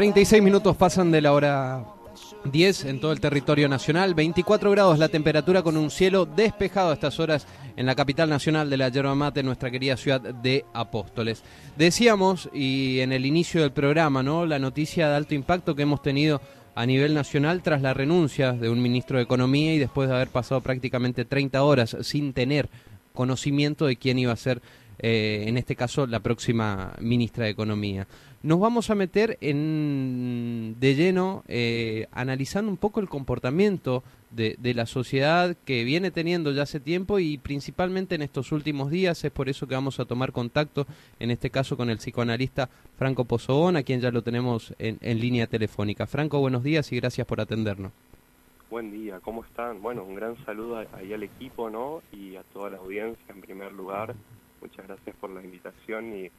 36 minutos pasan de la hora 10 en todo el territorio nacional, 24 grados la temperatura con un cielo despejado a estas horas en la capital nacional de la yerba mate, nuestra querida ciudad de Apóstoles. Decíamos, y en el inicio del programa, ¿no? la noticia de alto impacto que hemos tenido a nivel nacional tras la renuncia de un ministro de Economía y después de haber pasado prácticamente 30 horas sin tener conocimiento de quién iba a ser, eh, en este caso, la próxima ministra de Economía nos vamos a meter en, de lleno eh, analizando un poco el comportamiento de, la sociedad que viene teniendo ya hace tiempo y principalmente en estos últimos días. Es por eso que vamos a tomar contacto, en este caso con el psicoanalista Franco Pozobón, a quien ya lo tenemos en, en línea telefónica. Franco, buenos días y gracias por atendernos. Buen día, ¿cómo están? Bueno, un gran saludo ahí al equipo, ¿no? Y a toda la audiencia en primer lugar. Muchas gracias por la invitación y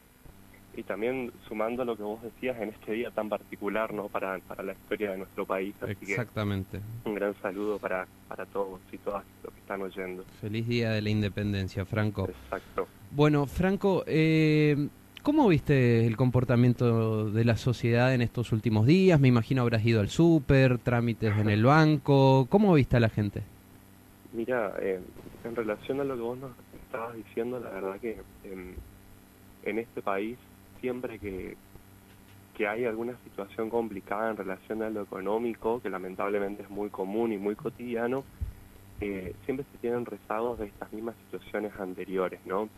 y también sumando lo que vos decías en este día tan particular no para, para la historia de nuestro país. Exactamente. un gran saludo para, para todos y todas los que están oyendo. Feliz Día de la Independencia, Franco. Exacto. Bueno, Franco, eh, ¿cómo viste el comportamiento de la sociedad en estos últimos días? Me imagino habrás ido al súper, trámites en el banco. ¿Cómo viste a la gente? Mira, eh, en relación a lo que vos nos estabas diciendo, la verdad que en este país siempre que, que hay alguna situación complicada en relación a lo económico, que lamentablemente es muy común y muy cotidiano, eh, siempre se tienen rezagos de estas mismas situaciones anteriores, ¿no?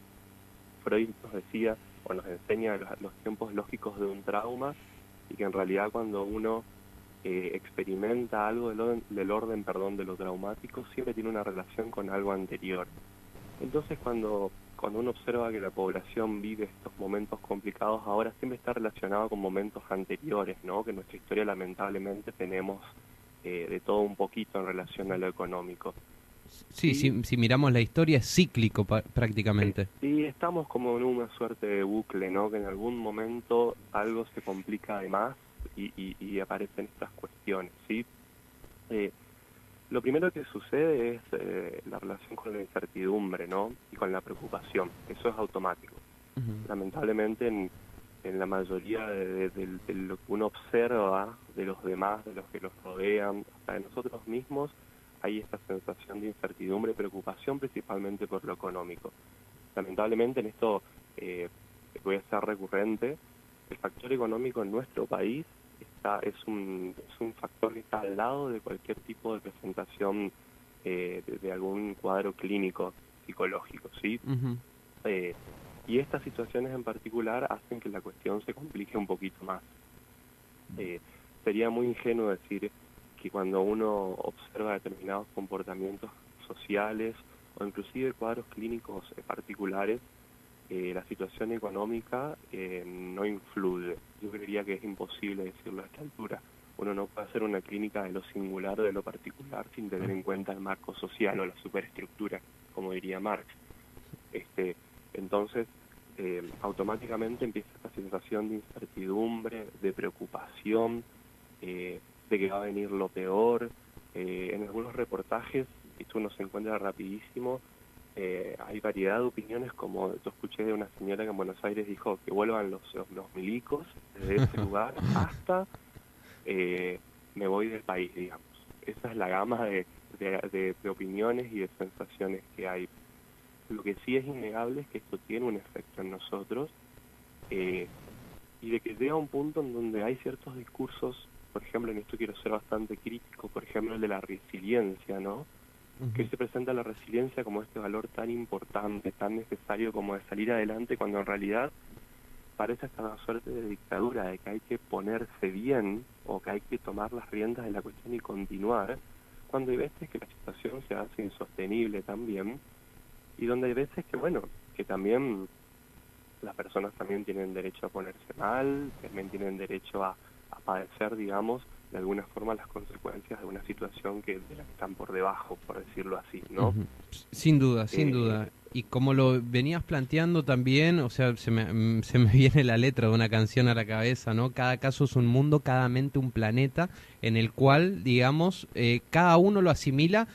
Freud nos decía o nos enseña los, tiempos lógicos de un trauma y que en realidad cuando uno eh, experimenta algo del orden, del orden perdón, de lo traumático siempre tiene una relación con algo anterior. Entonces cuando cuando uno observa que la población vive estos momentos complicados ahora, siempre está relacionado con momentos anteriores, ¿no? Que en nuestra historia lamentablemente tenemos eh, de todo un poquito en relación a lo económico. Sí, si, miramos la historia es cíclico prácticamente. Sí, estamos como en una suerte de bucle, ¿no? Que en algún momento algo se complica de más y, y, aparecen estas cuestiones, ¿sí? Eh, lo primero que sucede es eh, la relación con la incertidumbre, ¿no? Y con la preocupación. Eso es automático. Lamentablemente, en, en, la mayoría de, lo que uno observa de los demás, de los que los rodean, hasta de nosotros mismos, hay esta sensación de incertidumbre y preocupación, principalmente por lo económico. Lamentablemente, en esto eh, voy a ser recurrente, el factor económico en nuestro país es un, es un factor que está al lado de cualquier tipo de presentación eh, de, algún cuadro clínico psicológico, ¿sí? Eh, y estas situaciones en particular hacen que la cuestión se complique un poquito más. Eh, sería muy ingenuo decir que cuando uno observa determinados comportamientos sociales o inclusive cuadros clínicos particulares, la situación económica no influye yo creería que es imposible decirlo a esta altura. Uno no puede hacer una clínica de lo singular de lo particular sin tener en cuenta el marco social o la superestructura, como diría Marx. Este, entonces, eh, automáticamente empieza esta sensación de incertidumbre, de preocupación, eh, de que va a venir lo peor. Eh, en algunos reportajes, esto uno se encuentra rapidísimo, eh, hay variedad de opiniones, como yo escuché de una señora que en Buenos Aires dijo que vuelvan los, los milicos desde ese lugar hasta eh, me voy del país, digamos. Esa es la gama de, de, opiniones y de sensaciones que hay. Lo que sí es innegable es que esto tiene un efecto en nosotros eh, y de que llega a un punto en donde hay ciertos discursos, por ejemplo, en esto quiero ser bastante crítico, por ejemplo, el de la resiliencia, ¿no? Que se presenta la resiliencia como este valor tan importante, tan necesario como de salir adelante, cuando en realidad parece hasta una suerte de dictadura, de que hay que ponerse bien o que hay que tomar las riendas de la cuestión y continuar, cuando hay veces que la situación se hace insostenible también, y donde hay veces que, bueno, que también las personas también tienen derecho a ponerse mal, también tienen derecho a, a padecer, digamos, de alguna forma las consecuencias de una situación que, de la que están por debajo, por decirlo así, ¿no? Sin duda, sin eh, duda. Y como lo venías planteando también, o sea, se me, mm, se me viene la letra de una canción a la cabeza, ¿no? Cada caso es un mundo, cada mente un planeta, en el cual, digamos, eh, cada uno lo asimila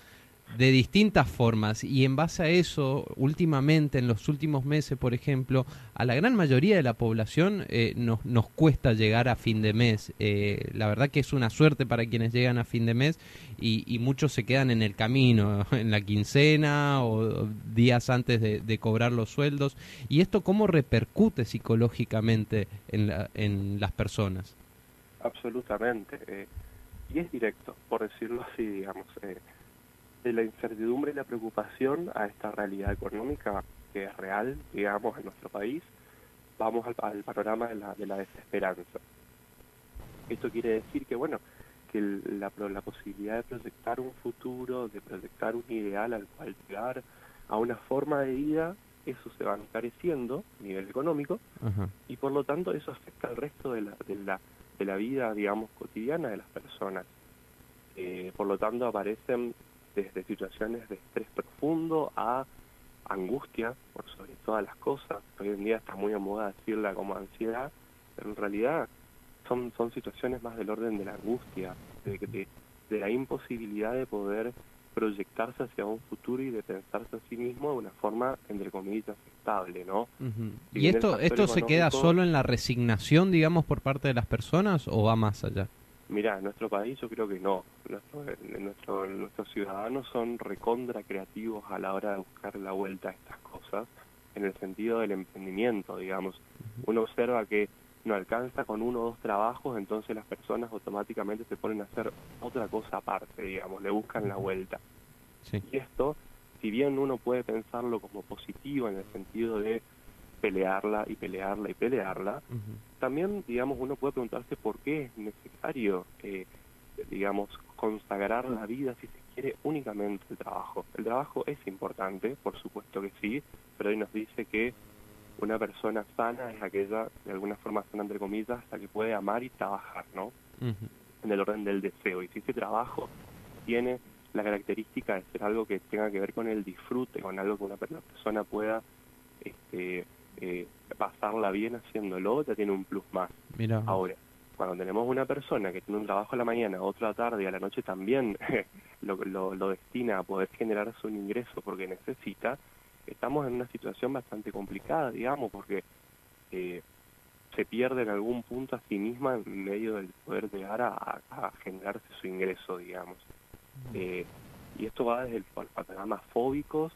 de distintas formas y en base a eso, últimamente, en los últimos meses, por ejemplo, a la gran mayoría de la población eh, nos, nos cuesta llegar a fin de mes. Eh, la verdad que es una suerte para quienes llegan a fin de mes y, muchos se quedan en el camino, en la quincena o días antes de, de cobrar los sueldos. ¿Y esto cómo repercute psicológicamente en, la, en las personas? Absolutamente. Eh, y es directo, por decirlo así, digamos. De la incertidumbre y la preocupación a esta realidad económica que es real, digamos, en nuestro país, vamos al, al panorama de la, de la desesperanza. Esto quiere decir que, bueno, que la, la posibilidad de proyectar un futuro, de proyectar un ideal al cual llegar a una forma de vida, eso se va encareciendo a nivel económico Ajá. y por lo tanto eso afecta al resto de la, de la, de la vida, digamos, cotidiana de las personas. Eh, por lo tanto aparecen desde situaciones de estrés profundo a angustia por sobre todas las cosas. Hoy en día está muy a moda decirla como ansiedad, pero en realidad son, son situaciones más del orden de la angustia, de, de, de la imposibilidad de poder proyectarse hacia un futuro y de pensarse a sí mismo de una forma, entre comillas, estable, ¿no? Uh -huh. Si ¿Y esto, esto se queda solo en la resignación, digamos, por parte de las personas o va más allá? Mira, en nuestro país yo creo que no. Nuestro, nuestro- nuestros ciudadanos son recontra creativos a la hora de buscar la vuelta a estas cosas, en el sentido del emprendimiento, digamos. Uno observa que no alcanza con uno o dos trabajos, entonces las personas automáticamente se ponen a hacer otra cosa aparte, digamos, le buscan la vuelta. Sí. Y esto, si bien uno puede pensarlo como positivo en el sentido de pelearla y pelearla y pelearla, también, digamos, uno puede preguntarse por qué es necesario, eh, digamos, consagrar la vida, si se quiere, únicamente el trabajo. El trabajo es importante, por supuesto que sí, pero hoy nos dice que una persona sana es aquella, de alguna forma sana entre comillas, la que puede amar y trabajar, ¿no? En el orden del deseo. Y si ese trabajo tiene la característica de ser algo que tenga que ver con el disfrute, con algo que una persona pueda este, eh, pasarla bien haciéndolo, ya tiene un plus más. Mira. Ahora, cuando tenemos una persona que tiene un trabajo a la mañana, otro a la tarde y a la noche también lo, lo, lo destina a poder generarse un ingreso porque necesita, estamos en una situación bastante complicada, digamos, porque eh, se pierde en algún punto a sí misma en medio del poder llegar a, generarse su ingreso, digamos. Eh, y esto va desde el pa- panoramas fóbicos,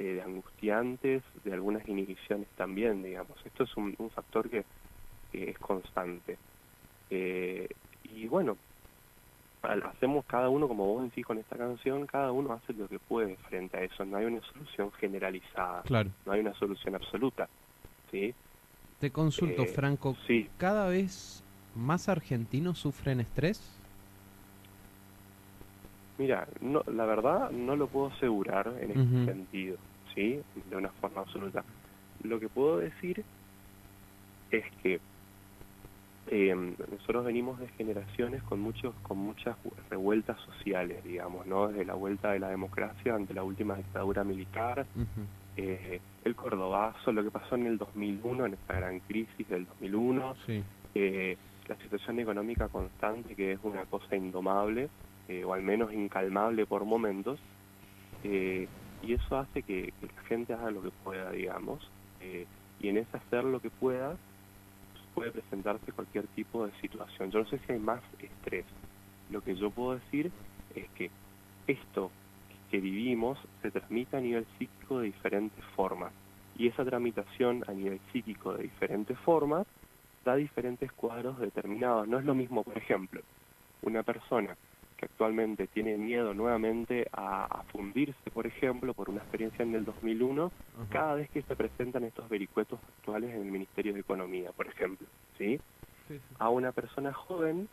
eh, de angustiantes, de algunas inhibiciones también, digamos. Esto es un, un factor que, que es constante. Eh, y bueno, al- hacemos cada uno, como vos decís con esta canción, cada uno hace lo que puede frente a eso. No hay una solución generalizada, Claro. no hay una solución absoluta. ¿sí? Te consulto, Eh, Franco. Sí, ¿Cada vez más argentinos sufren estrés? Mira, no, la verdad no lo puedo asegurar en este sentido, ¿sí? De una forma absoluta. Lo que puedo decir es que eh, nosotros venimos de generaciones con muchos con muchas revueltas sociales, digamos, ¿no? Desde la vuelta de la democracia ante la última dictadura militar, eh, el cordobazo, lo que pasó en el 2001, en esta gran crisis del 2001, Sí. eh, la situación económica constante, que es una cosa indomable, eh, o al menos incalmable por momentos, y eso hace que, la gente haga lo que pueda, digamos, eh, y en ese hacer lo que pueda puede presentarse cualquier tipo de situación. Yo no sé si hay más estrés. Lo que yo puedo decir es que esto que vivimos se transmite a nivel psíquico de diferentes formas, y esa tramitación a nivel psíquico de diferentes formas da diferentes cuadros determinados. No es lo mismo, por ejemplo, una persona que actualmente tiene miedo nuevamente a, a fundirse, por ejemplo, por una experiencia en el 2001, Ajá. cada vez que se presentan estos vericuetos actuales en el Ministerio de Economía, por ejemplo, ¿sí? Sí, sí. A una persona joven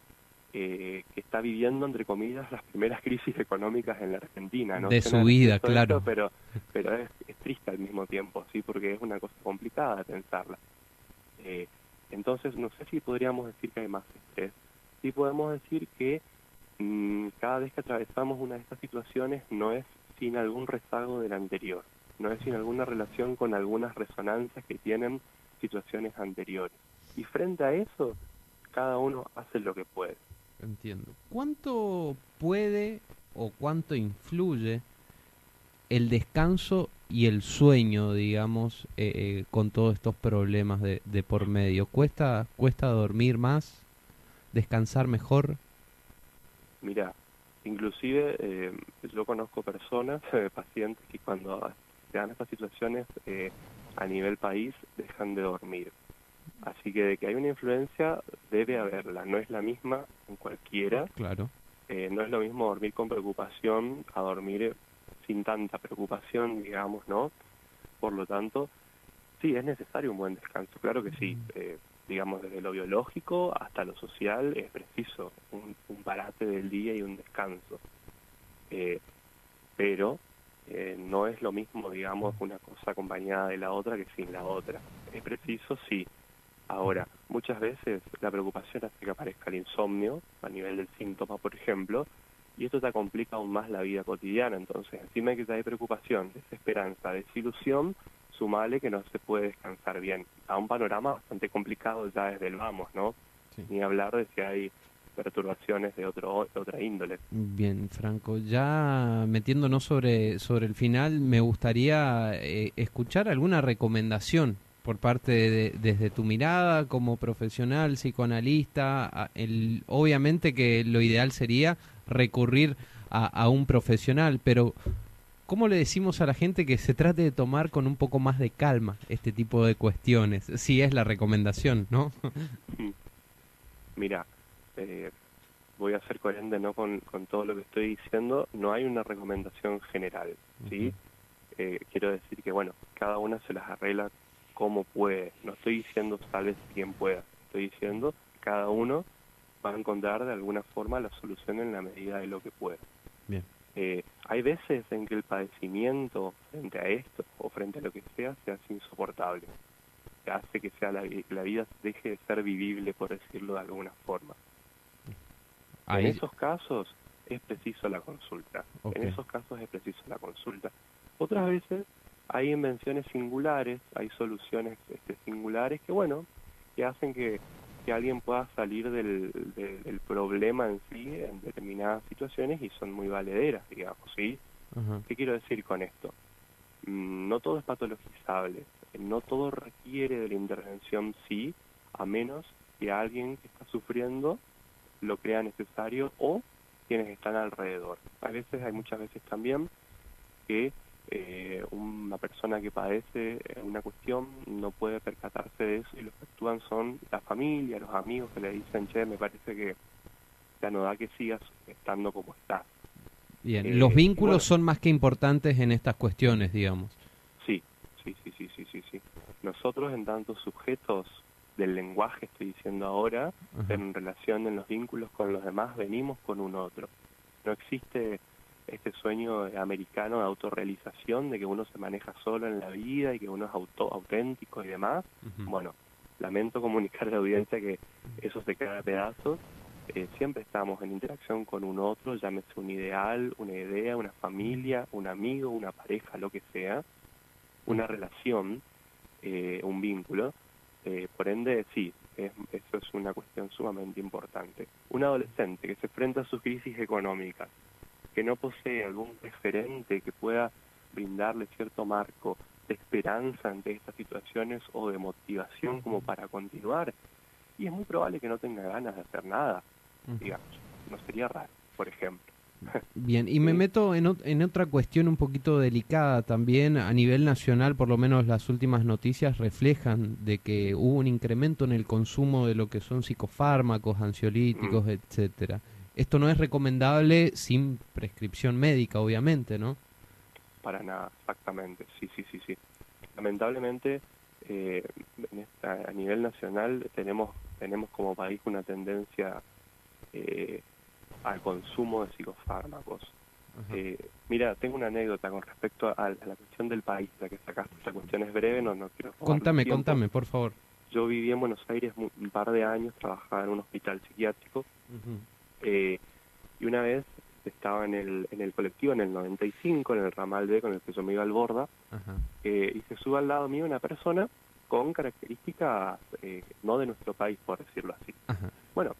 eh, que está viviendo, entre comillas, las primeras crisis económicas en la Argentina, ¿no? De su vida, claro. esto, pero pero es, es triste al mismo tiempo, ¿sí? Porque es una cosa complicada de pensarla. Eh, entonces, no sé si podríamos decir que hay más estrés. Sí podemos decir que cada vez que atravesamos una de estas situaciones no es sin algún rezago del anterior, no es sin alguna relación con algunas resonancias que tienen situaciones anteriores. Y frente a eso, cada uno hace lo que puede. Entiendo. ¿Cuánto puede o cuánto influye el descanso y el sueño, digamos, eh, eh, con todos estos problemas de, de por medio? ¿Cuesta, ¿Cuesta dormir más? ¿Descansar mejor? Mira, inclusive eh, yo conozco personas, pacientes, que cuando se dan estas situaciones a nivel país dejan de dormir. Así que de que hay una influencia debe haberla, no es la misma en cualquiera. Claro. no es lo mismo dormir con preocupación a dormir sin tanta preocupación, digamos, ¿no? Por lo tanto, sí, es necesario un buen descanso, claro que sí. Eh, digamos, desde lo biológico hasta lo social es preciso un, parate del día y un descanso. Eh, pero eh, no es lo mismo, digamos, una cosa acompañada de la otra que sin la otra. Es preciso, sí. Ahora, muchas veces la preocupación hace que aparezca el insomnio, a nivel del síntoma, por ejemplo, y esto te complica aún más la vida cotidiana. Entonces, encima que te hay preocupación, desesperanza, desilusión, sumale que no se puede descansar bien. A un panorama bastante complicado ya desde el vamos, ¿no? Ni hablar de si hay perturbaciones de, otro, otra índole. Bien, Franco, ya metiéndonos sobre, sobre el final, me gustaría eh, escuchar alguna recomendación por parte de, desde tu mirada como profesional, psicoanalista. El, obviamente que lo ideal sería recurrir a, un profesional, pero ¿cómo le decimos a la gente que se trate de tomar con un poco más de calma este tipo de cuestiones? Si es la recomendación, ¿no? Mira, eh, voy a ser coherente no con, todo lo que estoy diciendo, no hay una recomendación general, ¿sí? Eh, quiero decir que, bueno, cada una se las arregla como puede. No estoy diciendo tal vez quien pueda, estoy diciendo cada uno va a encontrar de alguna forma la solución en la medida de lo que puede. Bien. Eh, hay veces en que el padecimiento frente a esto o frente a lo que sea se hace insoportable, que hace que sea la, vida deje de ser vivible, por decirlo de alguna forma. En esos casos es preciso la consulta. En esos casos es preciso la consulta. Otras veces hay invenciones singulares, hay soluciones este, singulares que, bueno, que hacen que que alguien pueda salir del, del, problema en sí en determinadas situaciones y son muy valederas, digamos, ¿sí? ¿Qué quiero decir con esto? Mm, no todo es patologizable, no todo requiere de la intervención sí, a menos que alguien que está sufriendo lo crea necesario o quienes están alrededor. A veces, hay muchas veces también que eh, una persona que padece una cuestión no puede percatarse de eso y los que actúan son la familia, los amigos que le dicen, che, me parece que ya no da que sigas estando como estás. Bien, eh, los vínculos son más que importantes en estas cuestiones, digamos. Sí, sí, sí, sí, sí, sí, sí. Nosotros en tantos sujetos del lenguaje, estoy diciendo ahora, en relación en los vínculos con los demás, venimos con un otro. No existe este sueño americano de autorrealización, de que uno se maneja solo en la vida y que uno es auto, auténtico y demás. Bueno, lamento comunicar a la audiencia que eso se queda a pedazos. Eh, siempre estamos en interacción con un otro, llámese un ideal, una idea, una familia, un amigo, una pareja, lo que sea, una relación, eh, un vínculo. Eh, por ende, sí, eso es una cuestión sumamente importante. Un adolescente que se enfrenta a sus crisis económicas, que no posee algún referente que pueda brindarle cierto marco de esperanza ante estas situaciones o de motivación como para continuar. Y es muy probable que no tenga ganas de hacer nada, digamos. No sería raro, por ejemplo. Bien, y me meto en, en, otra cuestión un poquito delicada también. A nivel nacional, por lo menos las últimas noticias reflejan de que hubo un incremento en el consumo de lo que son psicofármacos, ansiolíticos, etcétera. Esto no es recomendable sin prescripción médica, obviamente, ¿no? Para nada, exactamente. Sí, sí, sí, sí. Lamentablemente, eh, a nivel nacional tenemos tenemos como país una tendencia eh, al consumo de psicofármacos. Eh, mira, tengo una anécdota con respecto a, la cuestión del país, la que sacaste. Esta cuestión es breve, no, no quiero. Contame, contame, por favor. Yo viví en Buenos Aires un par de años, trabajaba en un hospital psiquiátrico. Eh, y una vez estaba en el, en el colectivo en el 95, en el ramal B con el que yo me iba al Borda, eh, y se sube al lado mío una persona con características eh, no de nuestro país, por decirlo así. Bueno,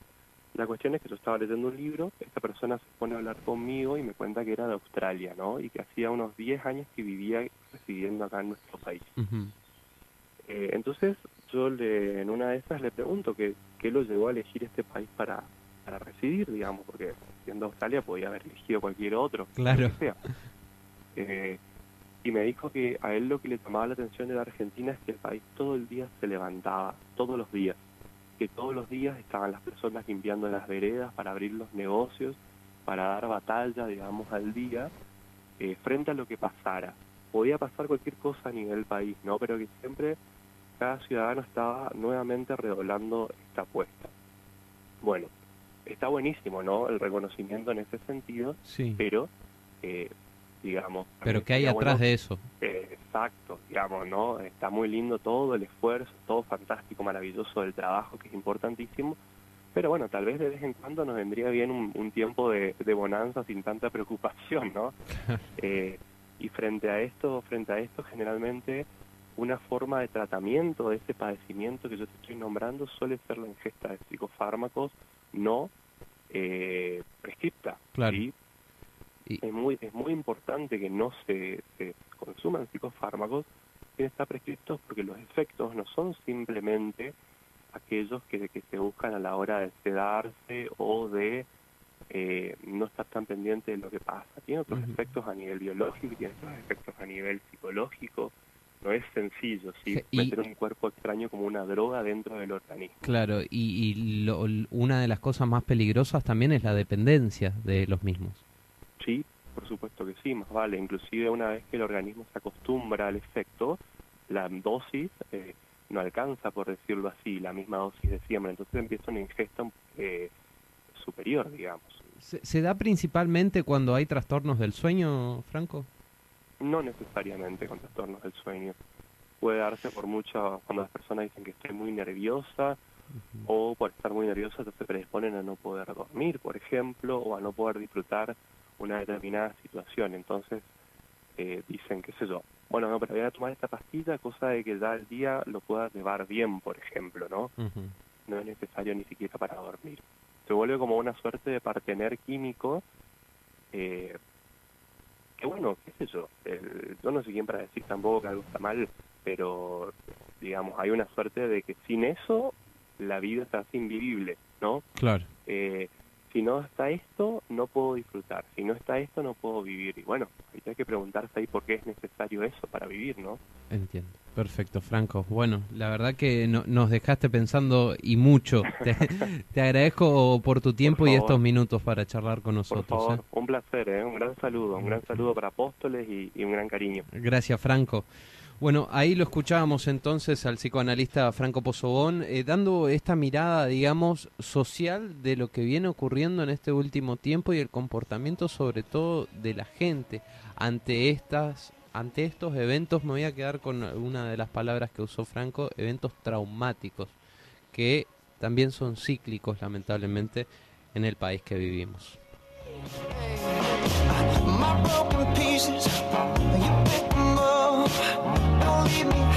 La cuestión es que yo estaba leyendo un libro, esta persona se pone a hablar conmigo y me cuenta que era de Australia, ¿no? Y que hacía unos 10 años que vivía residiendo acá en nuestro país. eh, entonces yo le, en una de esas le pregunto que, qué lo llevó a elegir este país para, para residir, digamos, porque siendo Australia podía haber elegido cualquier otro. Claro. Sea. Eh, y me dijo que a él lo que le llamaba la atención de la Argentina es que el país todo el día se levantaba, todos los días que todos los días estaban las personas limpiando las veredas para abrir los negocios, para dar batalla, digamos, al día, eh, frente a lo que pasara. Podía pasar cualquier cosa a nivel país, ¿no? Pero que siempre cada ciudadano estaba nuevamente redoblando esta apuesta. Bueno, está buenísimo, ¿no? El reconocimiento en ese sentido, sí. pero eh, digamos. Pero ¿qué hay atrás de eso? Eh, exacto, digamos, ¿no? Está muy lindo todo, el esfuerzo, todo fantástico, maravilloso del trabajo, que es importantísimo. Pero bueno, tal vez de vez en cuando nos vendría bien un, tiempo de, bonanza sin tanta preocupación, ¿no? eh, y frente a esto, frente a esto, generalmente una forma de tratamiento de ese padecimiento que yo te estoy nombrando suele ser la ingesta de psicofármacos no eh, prescripta. Claro. Es muy, es muy importante que no se, consuman psicofármacos que está prescritos porque los efectos no son simplemente aquellos que, que se buscan a la hora de sedarse o de eh, no estar tan pendiente de lo que pasa. Tiene otros efectos a nivel biológico y tiene otros efectos a nivel psicológico. No es sencillo, ¿sí? Meter un cuerpo extraño como una droga dentro del organismo. Claro, y, una de las cosas más peligrosas también es la dependencia de los mismos. Sí, por supuesto que sí, más vale. Inclusive una vez que el organismo se acostumbra al efecto, la dosis eh, no alcanza, por decirlo así, la misma dosis de siembra. Entonces empieza una ingesta eh, superior, digamos. ¿Se, da principalmente cuando hay trastornos del sueño, Franco? No necesariamente con trastornos del sueño. Puede darse por mucho cuando las personas dicen que estoy muy nerviosa o por estar muy nerviosa se predisponen a no poder dormir, por ejemplo, o a no poder disfrutar una determinada situación. Entonces eh, dicen, qué sé yo, bueno, no, pero voy a tomar esta pastilla, cosa de que ya el día lo pueda llevar bien, por ejemplo, ¿no? No es necesario ni siquiera para dormir. Se vuelve como una suerte de partener químico eh, que bueno, qué sé yo, yo no sé quién para decir tampoco que algo está mal, pero digamos, hay una suerte de que sin eso la vida está invivible, ¿no? Claro. Eh, si no está esto, no puedo disfrutar. Si no está esto, no puedo vivir. Y bueno, hay que preguntarse ahí por qué es necesario eso para vivir, ¿no? Entiendo. Perfecto, Franco. Bueno, la verdad que nos dejaste pensando y mucho. te, agradezco por tu tiempo y estos minutos para charlar con nosotros. Por favor, ¿eh? un placer, ¿eh? un gran saludo, un gran saludo para Apóstoles y un gran cariño. Gracias, Franco. Bueno, ahí lo escuchábamos entonces al psicoanalista Franco Pozobón, eh, dando esta mirada, digamos, social de lo que viene ocurriendo en este último tiempo y el comportamiento sobre todo de la gente ante estas ante estos eventos me voy a quedar con una de las palabras que usó Franco, eventos traumáticos, que también son cíclicos lamentablemente en el país que vivimos. Give me